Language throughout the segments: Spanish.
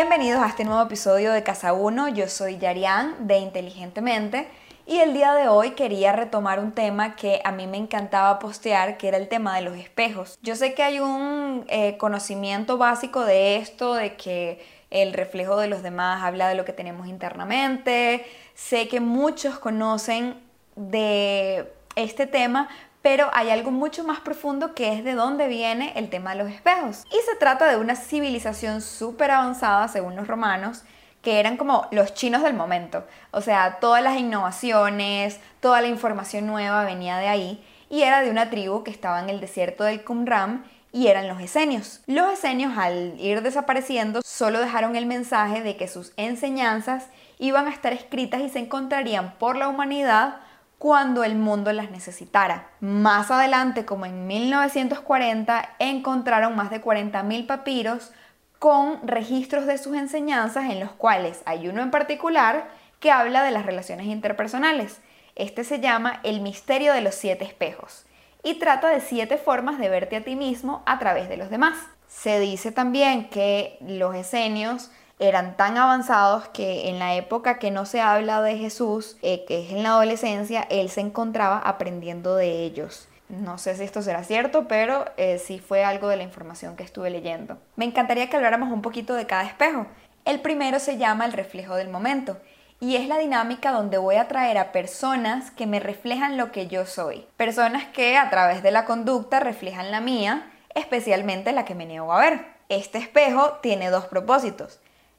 Bienvenidos a este nuevo episodio de Casa 1. Yo soy Yarian de Inteligentemente y el día de hoy quería retomar un tema que a mí me encantaba postear, que era el tema de los espejos. Yo sé que hay un eh, conocimiento básico de esto, de que el reflejo de los demás habla de lo que tenemos internamente. Sé que muchos conocen de este tema, pero hay algo mucho más profundo que es de dónde viene el tema de los espejos. Y se trata de una civilización súper avanzada, según los romanos, que eran como los chinos del momento. O sea, todas las innovaciones, toda la información nueva venía de ahí y era de una tribu que estaba en el desierto del Qumran y eran los esenios. Los esenios al ir desapareciendo solo dejaron el mensaje de que sus enseñanzas iban a estar escritas y se encontrarían por la humanidad cuando el mundo las necesitara. Más adelante, como en 1940, encontraron más de 40.000 papiros con registros de sus enseñanzas en los cuales hay uno en particular que habla de las relaciones interpersonales. Este se llama El misterio de los siete espejos y trata de siete formas de verte a ti mismo a través de los demás. Se dice también que los esenios eran tan avanzados que en la época que no se habla de Jesús, eh, que es en la adolescencia, él se encontraba aprendiendo de ellos. No sé si esto será cierto, pero eh, sí fue algo de la información que estuve leyendo. Me encantaría que habláramos un poquito de cada espejo. El primero se llama el reflejo del momento y es la dinámica donde voy a traer a personas que me reflejan lo que yo soy. Personas que a través de la conducta reflejan la mía, especialmente la que me niego a ver. Este espejo tiene dos propósitos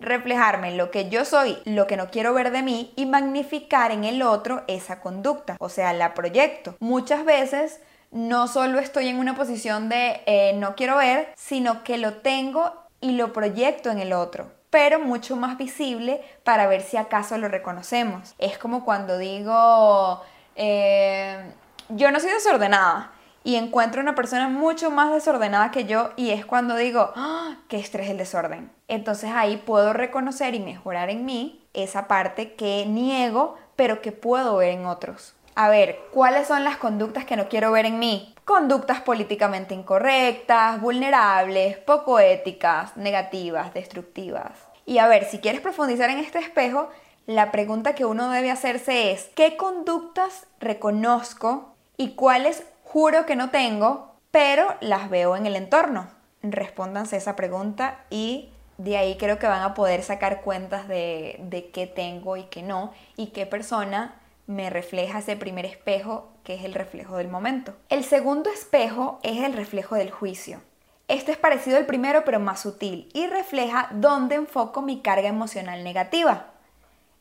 reflejarme lo que yo soy, lo que no quiero ver de mí y magnificar en el otro esa conducta, o sea, la proyecto. Muchas veces no solo estoy en una posición de eh, no quiero ver, sino que lo tengo y lo proyecto en el otro pero mucho más visible para ver si acaso lo reconocemos. Es como cuando digo, eh, yo no soy desordenada, y encuentro una persona mucho más desordenada que yo y es cuando digo, ¡Ah, qué estrés el desorden. Entonces ahí puedo reconocer y mejorar en mí esa parte que niego, pero que puedo ver en otros. A ver, ¿cuáles son las conductas que no quiero ver en mí? Conductas políticamente incorrectas, vulnerables, poco éticas, negativas, destructivas. Y a ver, si quieres profundizar en este espejo, la pregunta que uno debe hacerse es, ¿qué conductas reconozco y cuáles Juro que no tengo, pero las veo en el entorno. Respóndanse esa pregunta y de ahí creo que van a poder sacar cuentas de, de qué tengo y qué no y qué persona me refleja ese primer espejo que es el reflejo del momento. El segundo espejo es el reflejo del juicio. Este es parecido al primero pero más sutil y refleja dónde enfoco mi carga emocional negativa.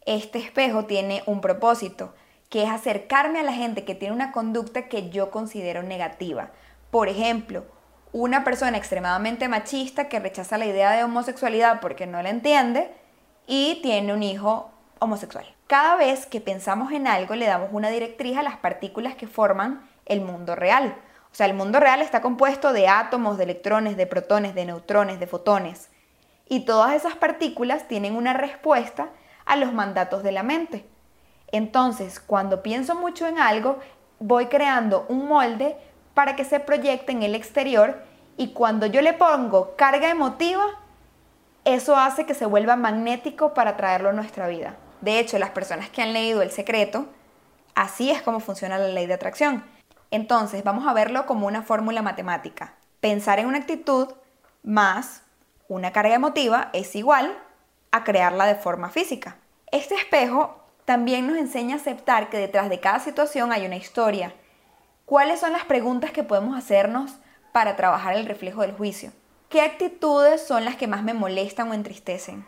Este espejo tiene un propósito, que es acercarme a la gente que tiene una conducta que yo considero negativa. Por ejemplo, una persona extremadamente machista que rechaza la idea de homosexualidad porque no la entiende y tiene un hijo homosexual. Cada vez que pensamos en algo le damos una directriz a las partículas que forman el mundo real. O sea, el mundo real está compuesto de átomos, de electrones, de protones, de neutrones, de fotones. Y todas esas partículas tienen una respuesta a los mandatos de la mente. Entonces, cuando pienso mucho en algo, voy creando un molde para que se proyecte en el exterior y cuando yo le pongo carga emotiva, eso hace que se vuelva magnético para traerlo a nuestra vida. De hecho, las personas que han leído El Secreto, así es como funciona la ley de atracción. Entonces, vamos a verlo como una fórmula matemática. Pensar en una actitud más una carga emotiva es igual a crearla de forma física. Este espejo también nos enseña a aceptar que detrás de cada situación hay una historia. ¿Cuáles son las preguntas que podemos hacernos para trabajar el reflejo del juicio? ¿Qué actitudes son las que más me molestan o entristecen?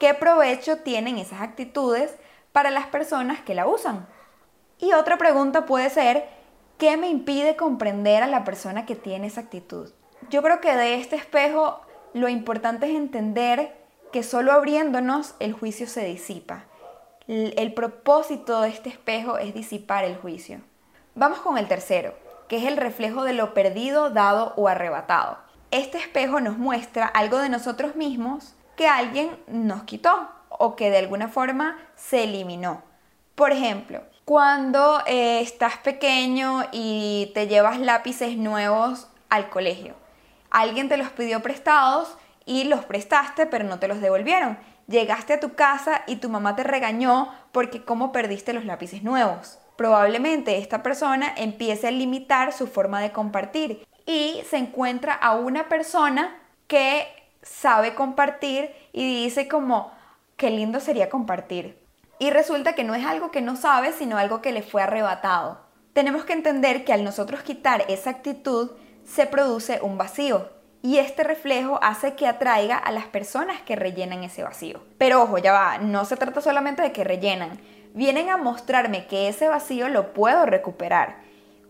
¿Qué provecho tienen esas actitudes para las personas que la usan? Y otra pregunta puede ser, ¿qué me impide comprender a la persona que tiene esa actitud? Yo creo que de este espejo lo importante es entender que solo abriéndonos el juicio se disipa el propósito de este espejo es disipar el juicio. Vamos con el tercero, que es el reflejo de lo perdido, dado o arrebatado. Este espejo nos muestra algo de nosotros mismos que alguien nos quitó o que de alguna forma se eliminó. Por ejemplo, cuando eh, estás pequeño y te llevas lápices nuevos al colegio, alguien te los pidió prestados y los prestaste pero no te los devolvieron. Llegaste a tu casa y tu mamá te regañó porque cómo perdiste los lápices nuevos. Probablemente esta persona empiece a limitar su forma de compartir y se encuentra a una persona que sabe compartir y dice como, qué lindo sería compartir. Y resulta que no es algo que no sabe, sino algo que le fue arrebatado. Tenemos que entender que al nosotros quitar esa actitud, se produce un vacío. Y este reflejo hace que atraiga a las personas que rellenan ese vacío. Pero ojo, ya va, no se trata solamente de que rellenan. Vienen a mostrarme que ese vacío lo puedo recuperar.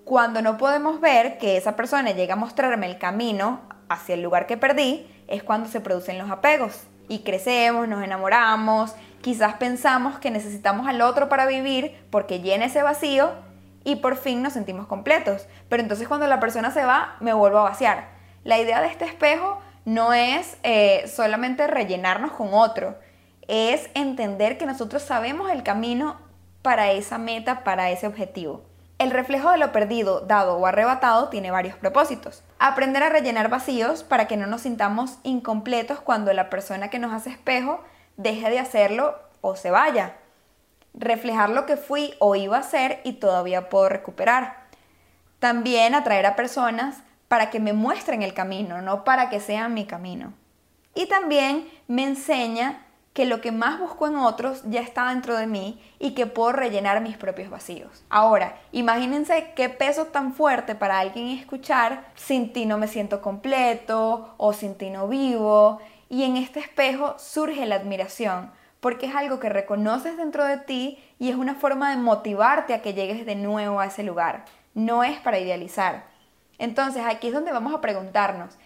Cuando no podemos ver que esa persona llega a mostrarme el camino hacia el lugar que perdí, es cuando se producen los apegos. Y crecemos, nos enamoramos, quizás pensamos que necesitamos al otro para vivir porque llena ese vacío y por fin nos sentimos completos. Pero entonces cuando la persona se va, me vuelvo a vaciar. La idea de este espejo no es eh, solamente rellenarnos con otro, es entender que nosotros sabemos el camino para esa meta, para ese objetivo. El reflejo de lo perdido, dado o arrebatado tiene varios propósitos. Aprender a rellenar vacíos para que no nos sintamos incompletos cuando la persona que nos hace espejo deje de hacerlo o se vaya. Reflejar lo que fui o iba a ser y todavía puedo recuperar. También atraer a personas para que me muestren el camino, no para que sean mi camino. Y también me enseña que lo que más busco en otros ya está dentro de mí y que puedo rellenar mis propios vacíos. Ahora, imagínense qué peso tan fuerte para alguien escuchar, sin ti no me siento completo o sin ti no vivo. Y en este espejo surge la admiración, porque es algo que reconoces dentro de ti y es una forma de motivarte a que llegues de nuevo a ese lugar. No es para idealizar. Entonces aquí es donde vamos a preguntarnos,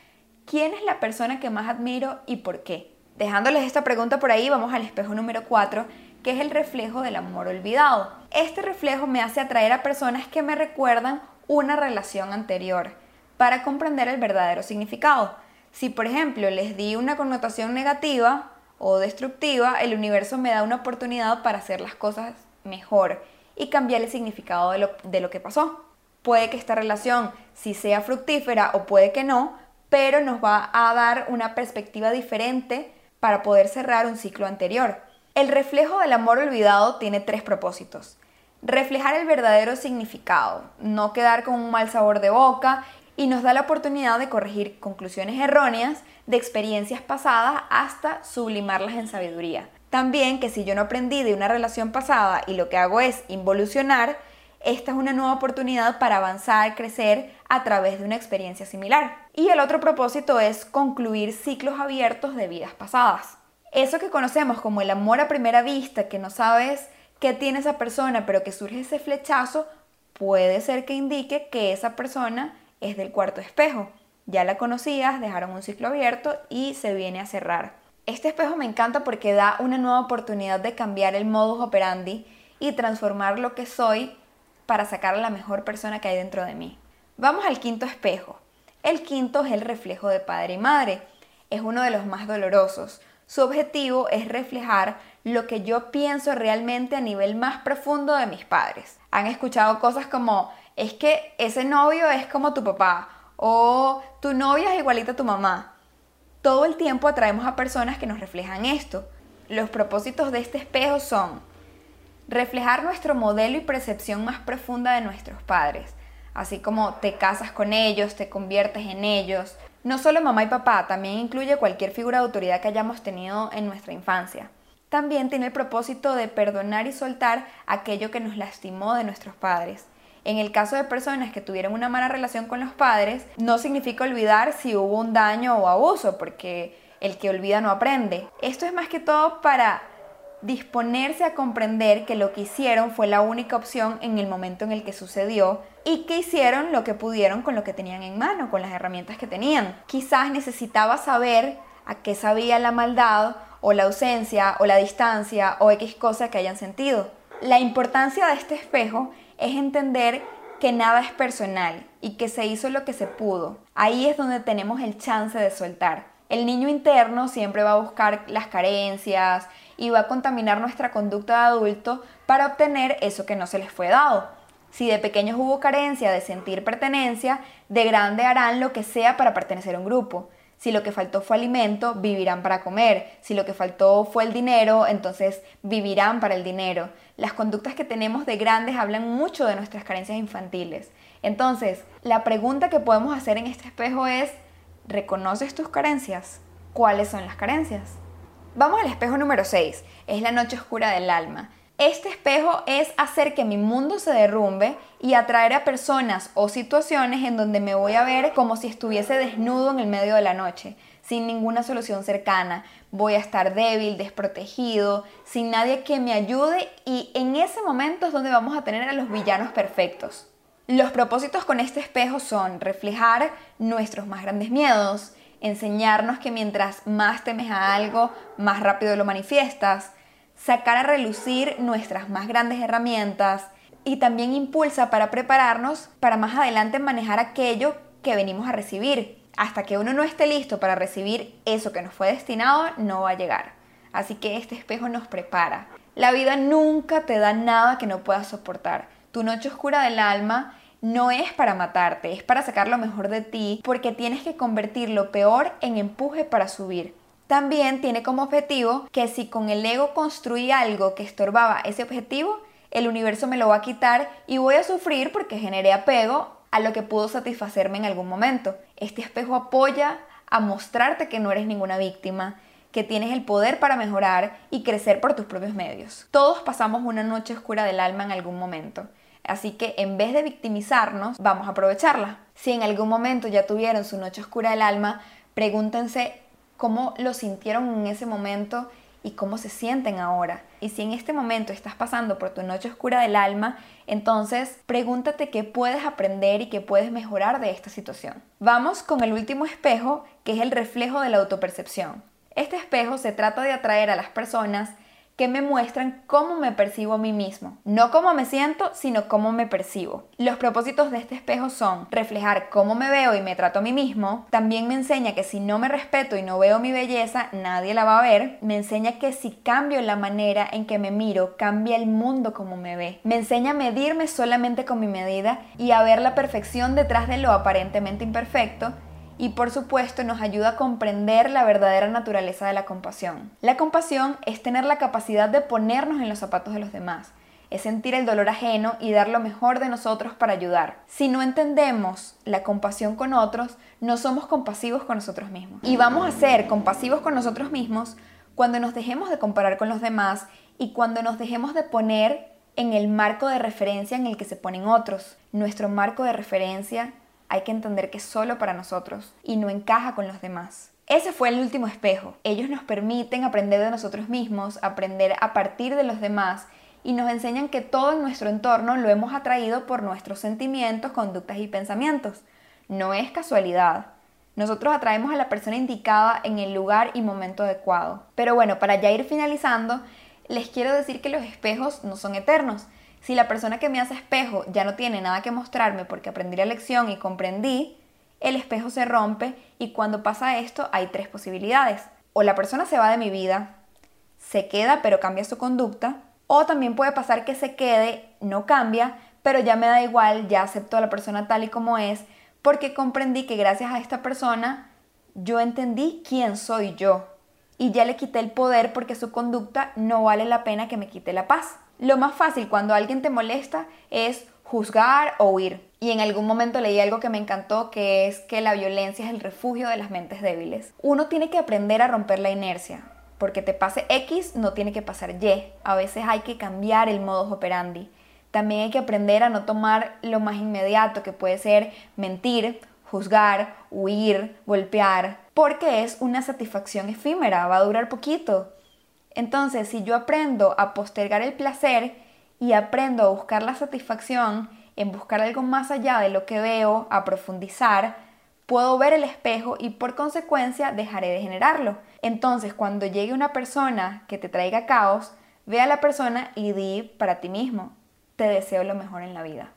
¿quién es la persona que más admiro y por qué? Dejándoles esta pregunta por ahí, vamos al espejo número 4, que es el reflejo del amor olvidado. Este reflejo me hace atraer a personas que me recuerdan una relación anterior para comprender el verdadero significado. Si por ejemplo les di una connotación negativa o destructiva, el universo me da una oportunidad para hacer las cosas mejor y cambiar el significado de lo, de lo que pasó. Puede que esta relación sí sea fructífera o puede que no, pero nos va a dar una perspectiva diferente para poder cerrar un ciclo anterior. El reflejo del amor olvidado tiene tres propósitos. Reflejar el verdadero significado, no quedar con un mal sabor de boca y nos da la oportunidad de corregir conclusiones erróneas de experiencias pasadas hasta sublimarlas en sabiduría. También que si yo no aprendí de una relación pasada y lo que hago es involucionar, esta es una nueva oportunidad para avanzar, crecer a través de una experiencia similar. Y el otro propósito es concluir ciclos abiertos de vidas pasadas. Eso que conocemos como el amor a primera vista, que no sabes qué tiene esa persona, pero que surge ese flechazo, puede ser que indique que esa persona es del cuarto espejo. Ya la conocías, dejaron un ciclo abierto y se viene a cerrar. Este espejo me encanta porque da una nueva oportunidad de cambiar el modus operandi y transformar lo que soy para sacar a la mejor persona que hay dentro de mí. Vamos al quinto espejo. El quinto es el reflejo de padre y madre. Es uno de los más dolorosos. Su objetivo es reflejar lo que yo pienso realmente a nivel más profundo de mis padres. Han escuchado cosas como, es que ese novio es como tu papá o tu novia es igualita a tu mamá. Todo el tiempo atraemos a personas que nos reflejan esto. Los propósitos de este espejo son reflejar nuestro modelo y percepción más profunda de nuestros padres, así como te casas con ellos, te conviertes en ellos. No solo mamá y papá, también incluye cualquier figura de autoridad que hayamos tenido en nuestra infancia. También tiene el propósito de perdonar y soltar aquello que nos lastimó de nuestros padres. En el caso de personas que tuvieron una mala relación con los padres, no significa olvidar si hubo un daño o abuso, porque el que olvida no aprende. Esto es más que todo para disponerse a comprender que lo que hicieron fue la única opción en el momento en el que sucedió y que hicieron lo que pudieron con lo que tenían en mano, con las herramientas que tenían. Quizás necesitaba saber a qué sabía la maldad o la ausencia o la distancia o X cosa que hayan sentido. La importancia de este espejo es entender que nada es personal y que se hizo lo que se pudo. Ahí es donde tenemos el chance de soltar. El niño interno siempre va a buscar las carencias, y va a contaminar nuestra conducta de adulto para obtener eso que no se les fue dado. Si de pequeños hubo carencia de sentir pertenencia, de grande harán lo que sea para pertenecer a un grupo. Si lo que faltó fue alimento, vivirán para comer. Si lo que faltó fue el dinero, entonces vivirán para el dinero. Las conductas que tenemos de grandes hablan mucho de nuestras carencias infantiles. Entonces, la pregunta que podemos hacer en este espejo es, ¿reconoces tus carencias? ¿Cuáles son las carencias? Vamos al espejo número 6. Es la noche oscura del alma. Este espejo es hacer que mi mundo se derrumbe y atraer a personas o situaciones en donde me voy a ver como si estuviese desnudo en el medio de la noche, sin ninguna solución cercana. Voy a estar débil, desprotegido, sin nadie que me ayude y en ese momento es donde vamos a tener a los villanos perfectos. Los propósitos con este espejo son reflejar nuestros más grandes miedos, enseñarnos que mientras más temes a algo, más rápido lo manifiestas, sacar a relucir nuestras más grandes herramientas y también impulsa para prepararnos para más adelante manejar aquello que venimos a recibir. Hasta que uno no esté listo para recibir eso que nos fue destinado, no va a llegar. Así que este espejo nos prepara. La vida nunca te da nada que no puedas soportar. Tu noche oscura del alma no es para matarte, es para sacar lo mejor de ti, porque tienes que convertir lo peor en empuje para subir. También tiene como objetivo que si con el ego construí algo que estorbaba ese objetivo, el universo me lo va a quitar y voy a sufrir porque generé apego a lo que pudo satisfacerme en algún momento. Este espejo apoya a mostrarte que no eres ninguna víctima, que tienes el poder para mejorar y crecer por tus propios medios. Todos pasamos una noche oscura del alma en algún momento. Así que en vez de victimizarnos, vamos a aprovecharla. Si en algún momento ya tuvieron su noche oscura del alma, pregúntense cómo lo sintieron en ese momento y cómo se sienten ahora. Y si en este momento estás pasando por tu noche oscura del alma, entonces pregúntate qué puedes aprender y qué puedes mejorar de esta situación. Vamos con el último espejo, que es el reflejo de la autopercepción. Este espejo se trata de atraer a las personas que me muestran cómo me percibo a mí mismo. No cómo me siento, sino cómo me percibo. Los propósitos de este espejo son reflejar cómo me veo y me trato a mí mismo. También me enseña que si no me respeto y no veo mi belleza, nadie la va a ver. Me enseña que si cambio la manera en que me miro, cambia el mundo como me ve. Me enseña a medirme solamente con mi medida y a ver la perfección detrás de lo aparentemente imperfecto y por supuesto nos ayuda a comprender la verdadera naturaleza de la compasión. La compasión es tener la capacidad de ponernos en los zapatos de los demás, es sentir el dolor ajeno y dar lo mejor de nosotros para ayudar. Si no entendemos la compasión con otros, no somos compasivos con nosotros mismos. Y vamos a ser compasivos con nosotros mismos cuando nos dejemos de comparar con los demás y cuando nos dejemos de poner en el marco de referencia en el que se ponen otros. Nuestro marco de referencia hay que entender que es solo para nosotros y no encaja con los demás. Ese fue el último espejo. Ellos nos permiten aprender de nosotros mismos, aprender a partir de los demás y nos enseñan que todo en nuestro entorno lo hemos atraído por nuestros sentimientos, conductas y pensamientos. No es casualidad. Nosotros atraemos a la persona indicada en el lugar y momento adecuado. Pero bueno, para ya ir finalizando, les quiero decir que los espejos no son eternos. Si la persona que me hace espejo ya no tiene nada que mostrarme porque aprendí la lección y comprendí, el espejo se rompe y cuando pasa esto hay tres posibilidades. O la persona se va de mi vida, se queda pero cambia su conducta, o también puede pasar que se quede, no cambia, pero ya me da igual, ya acepto a la persona tal y como es, porque comprendí que gracias a esta persona yo entendí quién soy yo y ya le quité el poder porque su conducta no vale la pena que me quite la paz. Lo más fácil cuando alguien te molesta es juzgar o huir. Y en algún momento leí algo que me encantó, que es que la violencia es el refugio de las mentes débiles. Uno tiene que aprender a romper la inercia, porque te pase X no tiene que pasar Y. A veces hay que cambiar el modus operandi. También hay que aprender a no tomar lo más inmediato, que puede ser mentir, juzgar, huir, golpear, porque es una satisfacción efímera, va a durar poquito. Entonces, si yo aprendo a postergar el placer y aprendo a buscar la satisfacción, en buscar algo más allá de lo que veo, a profundizar, puedo ver el espejo y por consecuencia dejaré de generarlo. Entonces, cuando llegue una persona que te traiga caos, ve a la persona y di para ti mismo, te deseo lo mejor en la vida.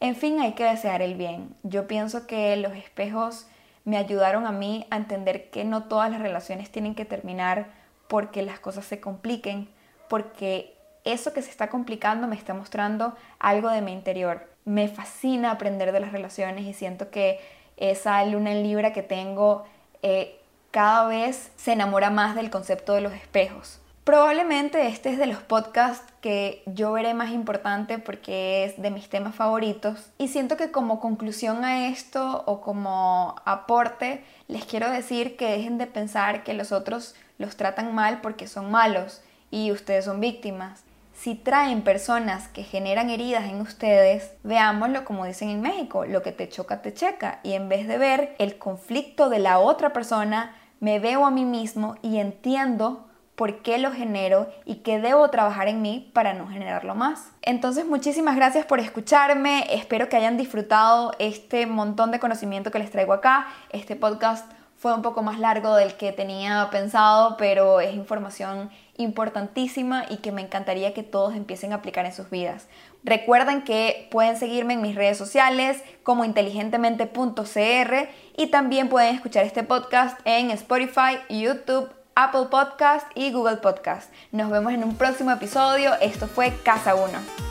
En fin, hay que desear el bien. Yo pienso que los espejos me ayudaron a mí a entender que no todas las relaciones tienen que terminar porque las cosas se compliquen, porque eso que se está complicando me está mostrando algo de mi interior. Me fascina aprender de las relaciones y siento que esa luna en libra que tengo eh, cada vez se enamora más del concepto de los espejos. Probablemente este es de los podcasts que yo veré más importante porque es de mis temas favoritos. Y siento que como conclusión a esto o como aporte, les quiero decir que dejen de pensar que los otros los tratan mal porque son malos y ustedes son víctimas. Si traen personas que generan heridas en ustedes, veámoslo como dicen en México, lo que te choca te checa. Y en vez de ver el conflicto de la otra persona, me veo a mí mismo y entiendo por qué lo genero y qué debo trabajar en mí para no generarlo más. Entonces muchísimas gracias por escucharme, espero que hayan disfrutado este montón de conocimiento que les traigo acá. Este podcast fue un poco más largo del que tenía pensado, pero es información importantísima y que me encantaría que todos empiecen a aplicar en sus vidas. Recuerden que pueden seguirme en mis redes sociales como inteligentemente.cr y también pueden escuchar este podcast en Spotify, YouTube, Apple Podcast y Google Podcast. Nos vemos en un próximo episodio. Esto fue Casa 1.